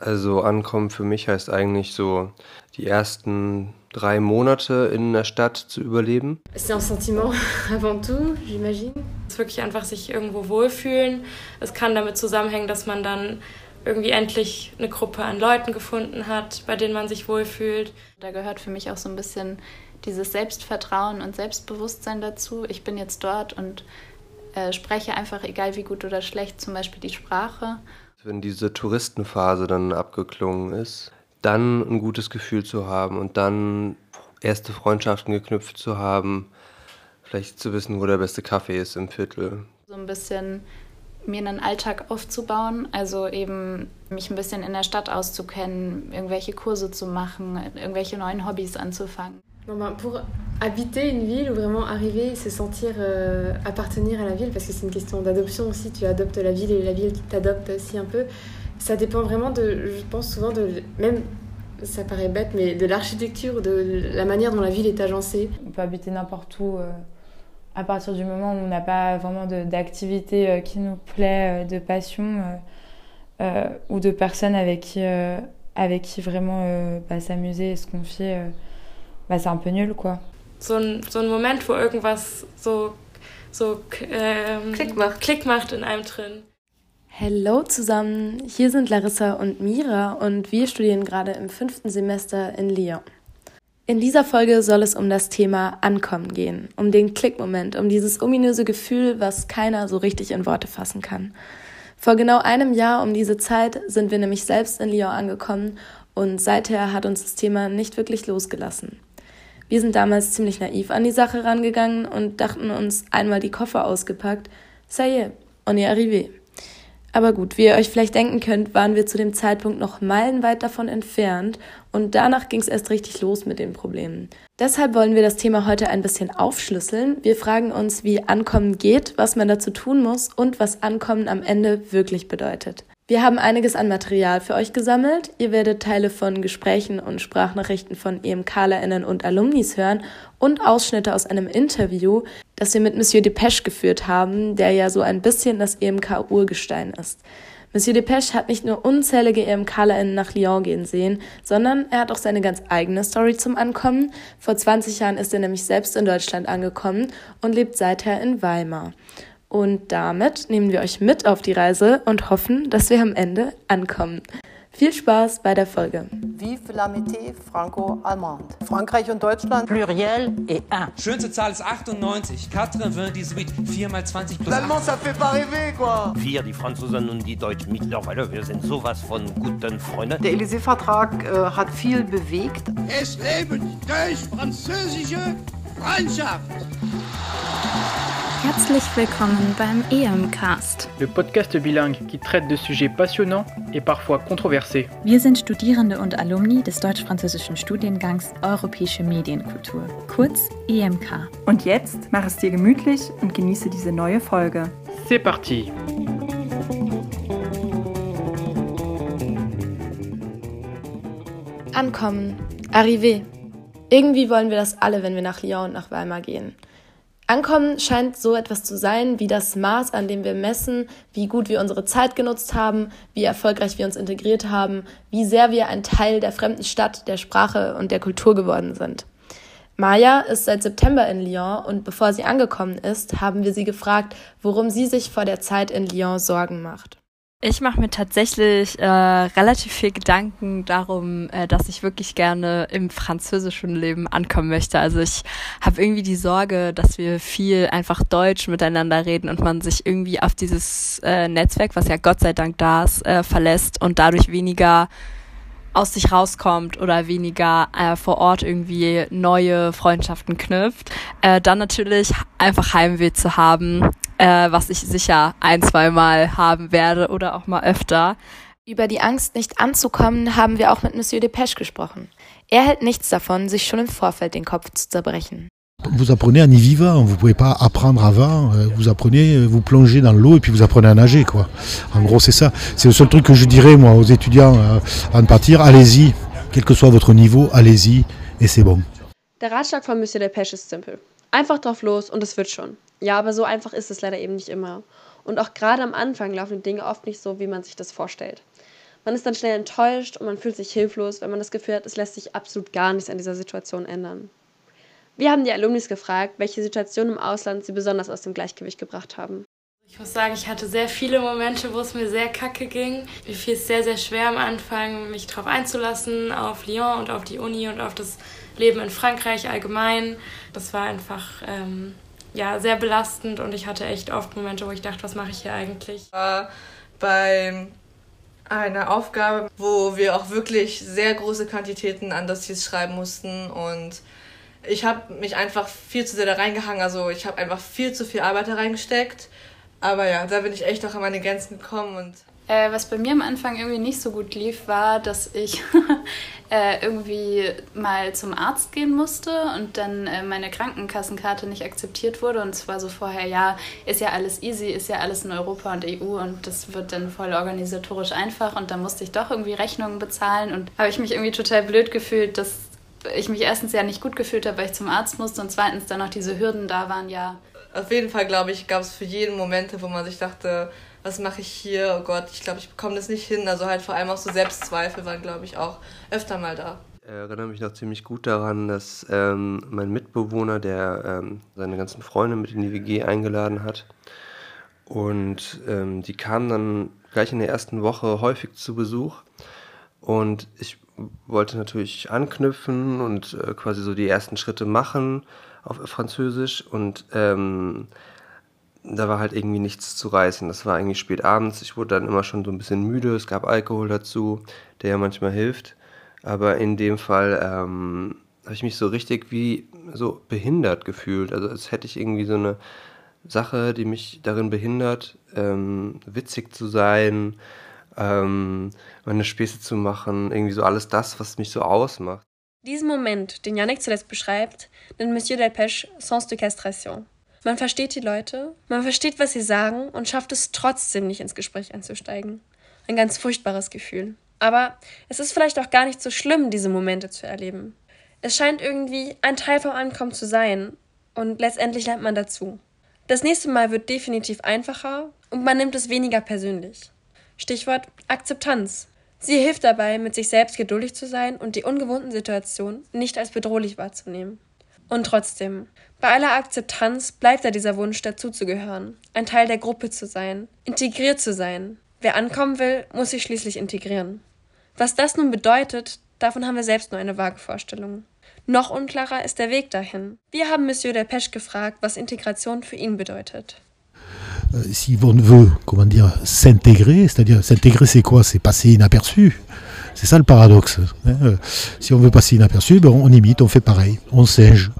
Also ankommen für mich heißt eigentlich so die ersten drei Monate in der Stadt zu überleben. C'est un sentiment avant tout, j'imagine. Es ist wirklich einfach sich irgendwo wohlfühlen. Es kann damit zusammenhängen, dass man dann irgendwie endlich eine Gruppe an Leuten gefunden hat, bei denen man sich wohlfühlt. Da gehört für mich auch so ein bisschen dieses Selbstvertrauen und Selbstbewusstsein dazu. Ich bin jetzt dort und äh, spreche einfach, egal wie gut oder schlecht, zum Beispiel die Sprache. Wenn diese Touristenphase dann abgeklungen ist, dann ein gutes Gefühl zu haben und dann erste Freundschaften geknüpft zu haben, vielleicht zu wissen, wo der beste Kaffee ist im Viertel. So ein bisschen mir einen Alltag aufzubauen, also eben mich ein bisschen in der Stadt auszukennen, irgendwelche Kurse zu machen, irgendwelche neuen Hobbys anzufangen. pour habiter une ville ou vraiment arriver, se sentir euh, appartenir à la ville, parce que c'est une question d'adoption aussi, tu adoptes la ville et la ville t'adopte aussi un peu, ça dépend vraiment de, je pense souvent de, même, ça paraît bête, mais de l'architecture, de la manière dont la ville est agencée. On peut habiter n'importe où. Euh, à partir du moment où on n'a pas vraiment d'activité euh, qui nous plaît, de passion ou de personnes avec qui, avec qui vraiment bah, s'amuser et se confier, bah, c'est un peu nul quoi. So ein, so ein Moment, wo irgendwas so, so ähm, Klick, macht. Klick macht in einem drin. Hallo zusammen, hier sind Larissa und Mira und wir studieren gerade im fünften Semester in Lyon. In dieser Folge soll es um das Thema Ankommen gehen, um den Klickmoment, um dieses ominöse Gefühl, was keiner so richtig in Worte fassen kann. Vor genau einem Jahr um diese Zeit sind wir nämlich selbst in Lyon angekommen und seither hat uns das Thema nicht wirklich losgelassen. Wir sind damals ziemlich naiv an die Sache rangegangen und dachten uns einmal die Koffer ausgepackt, ça y est, on est arrivé. Aber gut, wie ihr euch vielleicht denken könnt, waren wir zu dem Zeitpunkt noch meilenweit davon entfernt und danach ging es erst richtig los mit den Problemen. Deshalb wollen wir das Thema heute ein bisschen aufschlüsseln. Wir fragen uns, wie Ankommen geht, was man dazu tun muss und was Ankommen am Ende wirklich bedeutet. Wir haben einiges an Material für euch gesammelt. Ihr werdet Teile von Gesprächen und Sprachnachrichten von EMKlerInnen und Alumnis hören und Ausschnitte aus einem Interview, das wir mit Monsieur Depeche geführt haben, der ja so ein bisschen das EMK-Urgestein ist. Monsieur Depeche hat nicht nur unzählige EMKlerInnen nach Lyon gehen sehen, sondern er hat auch seine ganz eigene Story zum Ankommen. Vor 20 Jahren ist er nämlich selbst in Deutschland angekommen und lebt seither in Weimar. Und damit nehmen wir euch mit auf die Reise und hoffen, dass wir am Ende ankommen. Viel Spaß bei der Folge. Vive l'amitié franco-allemande. Frankreich und Deutschland. Pluriel et un. Schönste Zahl ist 98. 98, 4 mal 20 plus L'allemand, ça fait pas rêver, quoi. Wir, die Franzosen und die Deutschen mittlerweile, wir sind sowas von guten Freunden. Der Élysée-Vertrag äh, hat viel bewegt. Es leben deutsch-französische Freundschaft. Herzlich willkommen beim EMcast. Le podcast bilingue qui traite de sujets passionnants et parfois controversés. Wir sind Studierende und Alumni des deutsch-französischen Studiengangs Europäische Medienkultur, kurz EMK. Und jetzt mach es dir gemütlich und genieße diese neue Folge. C'est parti. Ankommen, arrivé. Irgendwie wollen wir das alle, wenn wir nach Lyon und nach Weimar gehen. Ankommen scheint so etwas zu sein wie das Maß, an dem wir messen, wie gut wir unsere Zeit genutzt haben, wie erfolgreich wir uns integriert haben, wie sehr wir ein Teil der fremden Stadt, der Sprache und der Kultur geworden sind. Maya ist seit September in Lyon und bevor sie angekommen ist, haben wir sie gefragt, worum sie sich vor der Zeit in Lyon Sorgen macht. Ich mache mir tatsächlich äh, relativ viel Gedanken darum, äh, dass ich wirklich gerne im französischen Leben ankommen möchte. Also ich habe irgendwie die Sorge, dass wir viel einfach Deutsch miteinander reden und man sich irgendwie auf dieses äh, Netzwerk, was ja Gott sei Dank da ist, äh, verlässt und dadurch weniger aus sich rauskommt oder weniger äh, vor Ort irgendwie neue Freundschaften knüpft. Äh, dann natürlich einfach Heimweh zu haben, äh, was ich sicher ein, zwei Mal haben werde oder auch mal öfter. Über die Angst, nicht anzukommen, haben wir auch mit Monsieur Depeche gesprochen. Er hält nichts davon, sich schon im Vorfeld den Kopf zu zerbrechen. Vous apprenez un y vivant, vous pouvez pas apprendre avant, euh, vous apprenez, vous plongez dans l'eau et puis vous apprenez à nager quoi. En gros c'est ça. C'est le seul truc que je dirais moi aux étudiants euh, avant de partir, allez-y, quel que soit votre niveau, allez-y et c'est bon. Der Ratschlag von Monsieur Depeche ist simpel. Einfach drauf los und es wird schon. Ja, aber so einfach ist es leider eben nicht immer. Und auch gerade am Anfang laufen die Dinge oft nicht so, wie man sich das vorstellt. Man ist dann schnell enttäuscht und man fühlt sich hilflos, wenn man das Gefühl hat, es lässt sich absolut gar nichts an dieser Situation ändern. Wir haben die Alumnis gefragt, welche Situationen im Ausland sie besonders aus dem Gleichgewicht gebracht haben. Ich muss sagen, ich hatte sehr viele Momente, wo es mir sehr kacke ging. Mir fiel es sehr, sehr schwer am Anfang, mich darauf einzulassen, auf Lyon und auf die Uni und auf das Leben in Frankreich allgemein. Das war einfach ähm, ja, sehr belastend und ich hatte echt oft Momente, wo ich dachte, was mache ich hier eigentlich? War bei einer Aufgabe, wo wir auch wirklich sehr große Quantitäten an Dossiers schreiben mussten und ich habe mich einfach viel zu sehr da reingehangen. Also ich habe einfach viel zu viel Arbeit da reingesteckt aber ja, da bin ich echt auch an meine Grenzen gekommen und äh, was bei mir am Anfang irgendwie nicht so gut lief, war, dass ich äh, irgendwie mal zum Arzt gehen musste und dann äh, meine Krankenkassenkarte nicht akzeptiert wurde. Und zwar so vorher, ja, ist ja alles easy, ist ja alles in Europa und EU und das wird dann voll organisatorisch einfach. Und dann musste ich doch irgendwie Rechnungen bezahlen und habe ich mich irgendwie total blöd gefühlt, dass ich mich erstens ja nicht gut gefühlt habe, weil ich zum Arzt musste und zweitens dann noch diese Hürden da waren, ja, auf jeden Fall, glaube ich, gab es für jeden Momente, wo man sich dachte, was mache ich hier? Oh Gott, ich glaube, ich bekomme das nicht hin. Also halt vor allem auch so Selbstzweifel waren, glaube ich, auch öfter mal da. Ich erinnere mich noch ziemlich gut daran, dass ähm, mein Mitbewohner, der ähm, seine ganzen Freunde mit in die WG eingeladen hat, und ähm, die kamen dann gleich in der ersten Woche häufig zu Besuch. Und ich wollte natürlich anknüpfen und äh, quasi so die ersten Schritte machen auf Französisch und ähm, da war halt irgendwie nichts zu reißen. Das war eigentlich spät abends. Ich wurde dann immer schon so ein bisschen müde. Es gab Alkohol dazu, der ja manchmal hilft. Aber in dem Fall ähm, habe ich mich so richtig wie so behindert gefühlt. Also als hätte ich irgendwie so eine Sache, die mich darin behindert, ähm, witzig zu sein, ähm, meine Späße zu machen, irgendwie so alles das, was mich so ausmacht. Diesen Moment, den Yannick zuletzt beschreibt, nennt Monsieur Delpech Sens de Castration. Man versteht die Leute, man versteht, was sie sagen und schafft es trotzdem nicht ins Gespräch einzusteigen. Ein ganz furchtbares Gefühl. Aber es ist vielleicht auch gar nicht so schlimm, diese Momente zu erleben. Es scheint irgendwie ein Teil vom Ankommen zu sein und letztendlich lernt man dazu. Das nächste Mal wird definitiv einfacher und man nimmt es weniger persönlich. Stichwort Akzeptanz. Sie hilft dabei, mit sich selbst geduldig zu sein und die ungewohnten Situationen nicht als bedrohlich wahrzunehmen. Und trotzdem, bei aller Akzeptanz bleibt da dieser Wunsch, dazuzugehören, ein Teil der Gruppe zu sein, integriert zu sein. Wer ankommen will, muss sich schließlich integrieren. Was das nun bedeutet, davon haben wir selbst nur eine vage Vorstellung. Noch unklarer ist der Weg dahin. Wir haben Monsieur Delpech gefragt, was Integration für ihn bedeutet. Euh, si on veut, comment dire, s'intégrer, c'est-à-dire s'intégrer, c'est quoi C'est passer inaperçu. C'est ça le paradoxe. Euh, si on veut passer inaperçu, ben on imite, on fait pareil, on singe.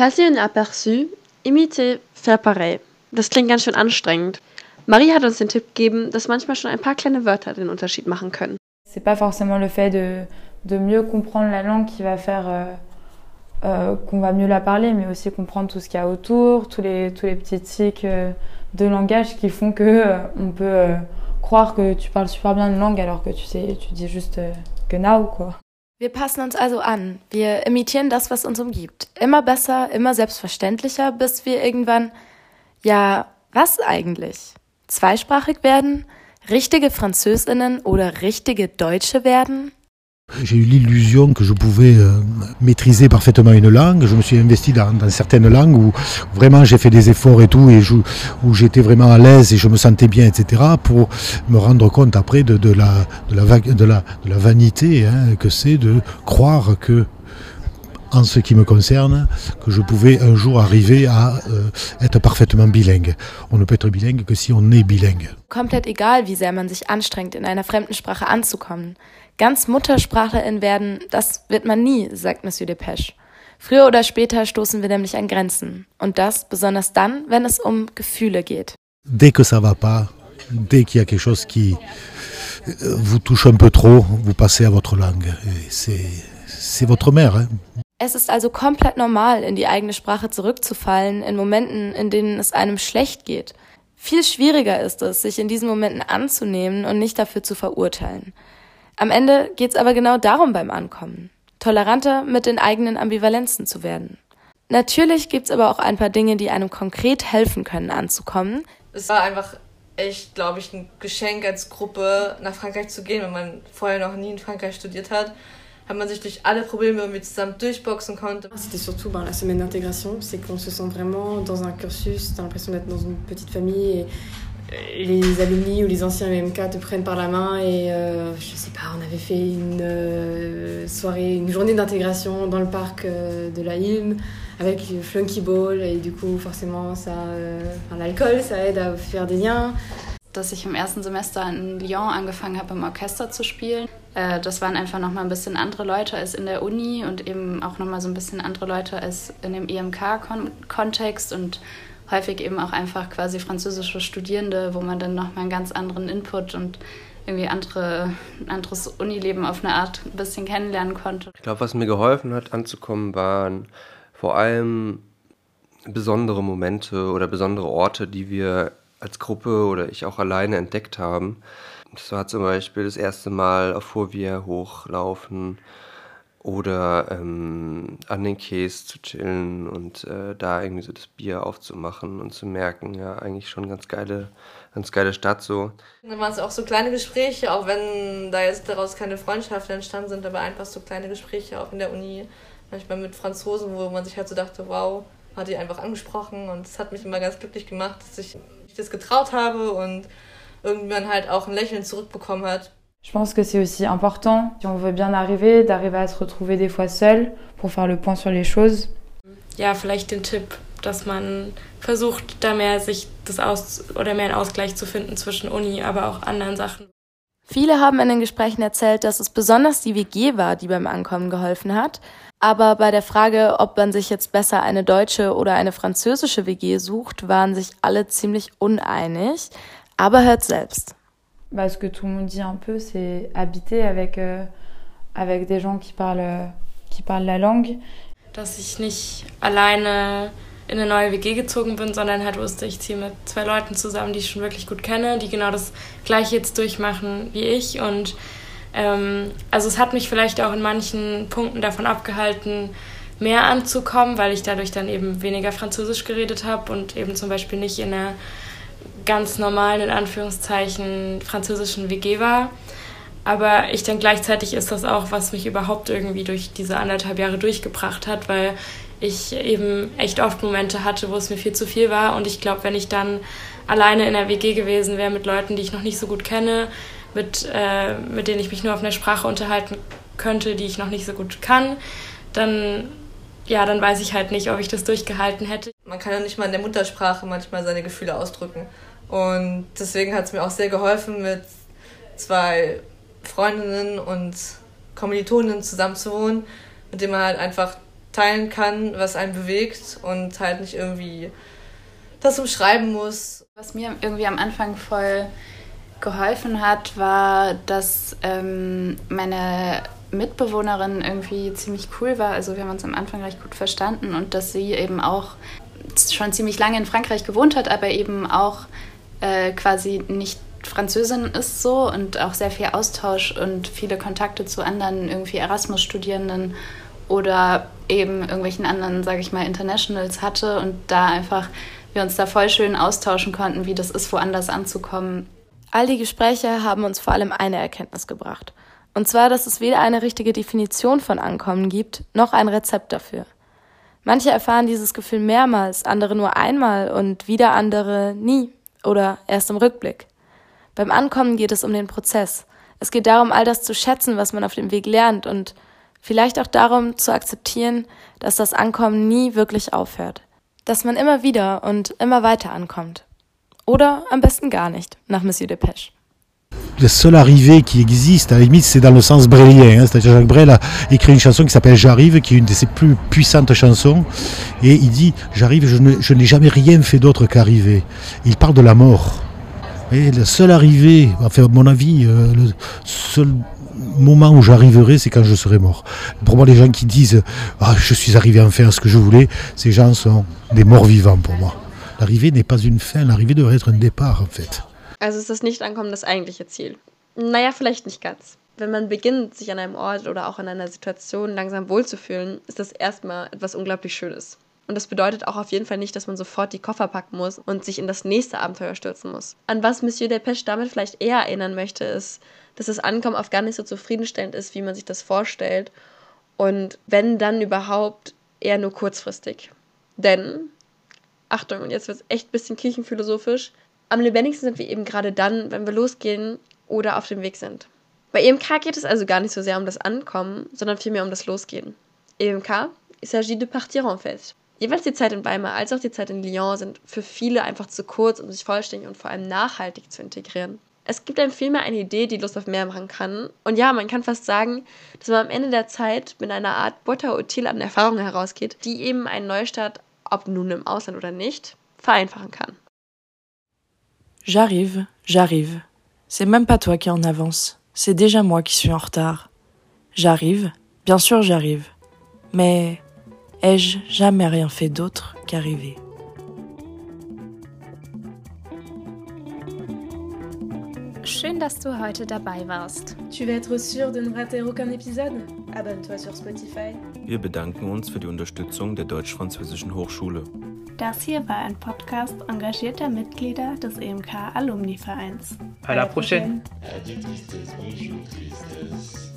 Passer inaperçu, imiter, faire pareil. Das klingt ganz schön anstrengend. Marie hat uns den Tipp gegeben, dass manchmal schon ein paar kleine Wörter den Unterschied machen können. C'est pas forcément le fait de, de mieux comprendre la langue qui va faire euh, euh, qu'on va mieux la parler, mais aussi comprendre tout ce qu'il y a autour, tous les, tous les petits tics. Euh, de langage qui font que on peut croire que tu parles super bien une langue alors que tu sais, tu dis juste euh, genau quoi. Wir passen uns also an. Wir imitieren das, was uns umgibt. Immer besser, immer selbstverständlicher, bis wir irgendwann, ja, was eigentlich? Zweisprachig werden? Richtige Französinnen oder richtige Deutsche werden? J'ai eu l'illusion que je pouvais euh, maîtriser parfaitement une langue. Je me suis investi dans, certaines langues où vraiment j'ai fait des efforts et tout, et où j'étais vraiment à l'aise et je me sentais bien, etc. Pour me rendre compte après de la vanité hein, que c'est de croire que en ce qui me concerne, que je pouvais un jour arriver à euh, être parfaitement bilingue. On ne peut être bilingue que si on est bilingue. Komplett egal, wie sehr man sich anstrengt, in einer fremden Sprache anzukommen. Ganz Muttersprachlerin werden, das wird man nie, sagt Monsieur Depeche. Früher oder später stoßen wir nämlich an Grenzen. Und das besonders dann, wenn es um Gefühle geht. Dès que ça va pas, dès qu'il y a quelque chose qui euh, vous touche un peu trop, vous passez à votre langue. C'est votre mère. Hein? Es ist also komplett normal, in die eigene Sprache zurückzufallen, in Momenten, in denen es einem schlecht geht. Viel schwieriger ist es, sich in diesen Momenten anzunehmen und nicht dafür zu verurteilen. Am Ende geht es aber genau darum beim Ankommen, toleranter mit den eigenen Ambivalenzen zu werden. Natürlich gibt es aber auch ein paar Dinge, die einem konkret helfen können, anzukommen. Es war einfach echt, glaube ich, ein Geschenk als Gruppe nach Frankreich zu gehen, wenn man vorher noch nie in Frankreich studiert hat. Hat man sich durch alle Probleme irgendwie zusammen durchboxen konnte. C'était surtout ben, la semaine d'intégration, c'est qu'on se sent vraiment dans un cursus, t'as l'impression d'être dans une petite famille et les alumni ou les anciens MMK te prennent par la main et euh, je sais pas, on avait fait une euh, soirée, une journée d'intégration dans le parc euh, de la Hilme avec Flunky Ball et du coup forcément ça, euh, l'alcool ça aide à faire des liens. Dass ich im ersten Semester in Lyon angefangen habe, im Orchester zu spielen. Äh, das waren einfach nochmal ein bisschen andere Leute als in der Uni und eben auch nochmal so ein bisschen andere Leute als in dem EMK-Kontext und häufig eben auch einfach quasi französische Studierende, wo man dann nochmal einen ganz anderen Input und irgendwie andere, anderes Unileben auf eine Art ein bisschen kennenlernen konnte. Ich glaube, was mir geholfen hat, anzukommen, waren vor allem besondere Momente oder besondere Orte, die wir als Gruppe oder ich auch alleine entdeckt haben. Das war zum Beispiel das erste Mal auf Furvier hochlaufen oder ähm, an den Käse zu chillen und äh, da irgendwie so das Bier aufzumachen und zu merken, ja, eigentlich schon ganz geile, ganz geile Stadt so. Dann waren es auch so kleine Gespräche, auch wenn da jetzt daraus keine Freundschaften entstanden sind, aber einfach so kleine Gespräche auch in der Uni, manchmal mit Franzosen, wo man sich halt so dachte, wow, hat die einfach angesprochen und es hat mich immer ganz glücklich gemacht, dass ich das getraut habe und irgendwann halt auch ein Lächeln zurückbekommen hat. Je pense que c'est aussi important, si on veut bien arriver, d'arriver à se retrouver des fois seul pour faire le point sur les choses. Ja, vielleicht den Tipp, dass man versucht, da mehr sich das aus oder mehr einen Ausgleich zu finden zwischen Uni, aber auch anderen Sachen. Viele haben in den Gesprächen erzählt, dass es besonders die WG war, die beim Ankommen geholfen hat. Aber bei der Frage, ob man sich jetzt besser eine deutsche oder eine französische WG sucht, waren sich alle ziemlich uneinig. Aber hört selbst. Bah, ce que tout le monde dit un peu, c'est habiter avec, euh, avec des gens qui parlent, qui parlent la langue. Dass ich nicht alleine in eine neue WG gezogen bin, sondern halt wusste, ich ziehe mit zwei Leuten zusammen, die ich schon wirklich gut kenne, die genau das Gleiche jetzt durchmachen wie ich. Und ähm, also es hat mich vielleicht auch in manchen Punkten davon abgehalten, mehr anzukommen, weil ich dadurch dann eben weniger Französisch geredet habe und eben zum Beispiel nicht in einer ganz normalen, in Anführungszeichen, französischen WG war. Aber ich denke, gleichzeitig ist das auch, was mich überhaupt irgendwie durch diese anderthalb Jahre durchgebracht hat, weil ich eben echt oft Momente hatte, wo es mir viel zu viel war. Und ich glaube, wenn ich dann alleine in der WG gewesen wäre mit Leuten, die ich noch nicht so gut kenne, mit, äh, mit denen ich mich nur auf einer Sprache unterhalten könnte, die ich noch nicht so gut kann, dann, ja, dann weiß ich halt nicht, ob ich das durchgehalten hätte. Man kann ja nicht mal in der Muttersprache manchmal seine Gefühle ausdrücken. Und deswegen hat es mir auch sehr geholfen, mit zwei Freundinnen und Kommilitoninnen zusammenzuwohnen, mit denen man halt einfach teilen kann, was einen bewegt und halt nicht irgendwie das umschreiben muss. Was mir irgendwie am Anfang voll geholfen hat, war, dass ähm, meine Mitbewohnerin irgendwie ziemlich cool war. Also wir haben uns am Anfang recht gut verstanden und dass sie eben auch schon ziemlich lange in Frankreich gewohnt hat, aber eben auch äh, quasi nicht Französin ist so und auch sehr viel Austausch und viele Kontakte zu anderen irgendwie Erasmus-Studierenden oder eben irgendwelchen anderen, sage ich mal, Internationals hatte und da einfach wir uns da voll schön austauschen konnten, wie das ist, woanders anzukommen. All die Gespräche haben uns vor allem eine Erkenntnis gebracht. Und zwar, dass es weder eine richtige Definition von Ankommen gibt, noch ein Rezept dafür. Manche erfahren dieses Gefühl mehrmals, andere nur einmal und wieder andere nie oder erst im Rückblick. Beim Ankommen geht es um den Prozess. Es geht darum, all das zu schätzen, was man auf dem Weg lernt und vielleicht auch darum zu akzeptieren, dass das Ankommen nie wirklich aufhört. Dass man immer wieder und immer weiter ankommt. Oder am besten gar nicht, nach Monsieur Depêche. La seule arrivée qui existe, à la limite, c'est dans le sens brélien. Hein, C'est-à-dire Jacques Brel a écrit une chanson qui s'appelle J'arrive, qui est une de ses plus puissantes chansons. Et il dit J'arrive, je n'ai jamais rien fait d'autre qu'arriver. Il parle de la mort. Et la seule arrivée, enfin, à mon avis, euh, le seul moment où j'arriverai, c'est quand je serai mort. Pour moi, les gens qui disent ah, Je suis arrivé enfin à ce que je voulais, ces gens sont des morts vivants pour moi. L'arrivée n'est pas une fin, l'arrivée devrait être un départ, en fait. Also ist das Nicht-Ankommen das eigentliche Ziel? Naja, vielleicht nicht ganz. Wenn man beginnt, sich an einem Ort oder auch in einer Situation langsam wohlzufühlen, ist das erstmal etwas unglaublich Schönes. Und das bedeutet auch auf jeden Fall nicht, dass man sofort die Koffer packen muss und sich in das nächste Abenteuer stürzen muss. An was Monsieur Delpech damit vielleicht eher erinnern möchte, ist, dass das Ankommen oft gar nicht so zufriedenstellend ist, wie man sich das vorstellt. Und wenn dann überhaupt, eher nur kurzfristig. Denn, Achtung, und jetzt wird es echt ein bisschen kirchenphilosophisch, am lebendigsten sind wir eben gerade dann, wenn wir losgehen oder auf dem Weg sind. Bei EMK geht es also gar nicht so sehr um das Ankommen, sondern vielmehr um das Losgehen. EMK, il s'agit de partir en fait. Jeweils die Zeit in Weimar als auch die Zeit in Lyon sind für viele einfach zu kurz, um sich vollständig und vor allem nachhaltig zu integrieren. Es gibt einem vielmehr eine Idee, die Lust auf mehr machen kann. Und ja, man kann fast sagen, dass man am Ende der Zeit mit einer Art Butter utile an Erfahrungen herausgeht, die eben einen Neustart, ob nun im Ausland oder nicht, vereinfachen kann. J'arrive, j'arrive. C'est même pas toi qui en avance. C'est déjà moi qui suis en retard. J'arrive, bien sûr j'arrive. Mais ai-je jamais rien fait d'autre qu'arriver Schön, dass du heute dabei warst. Tu veux être sûr de ne rater aucun épisode Abonne-toi sur Spotify. Wir bedanken uns für die Unterstützung der Deutsch-Französischen Hochschule. Das hier war ein Podcast engagierter Mitglieder des EMK Alumni Vereins. À la prochaine. Adieu tristesse, bonjour tristesse.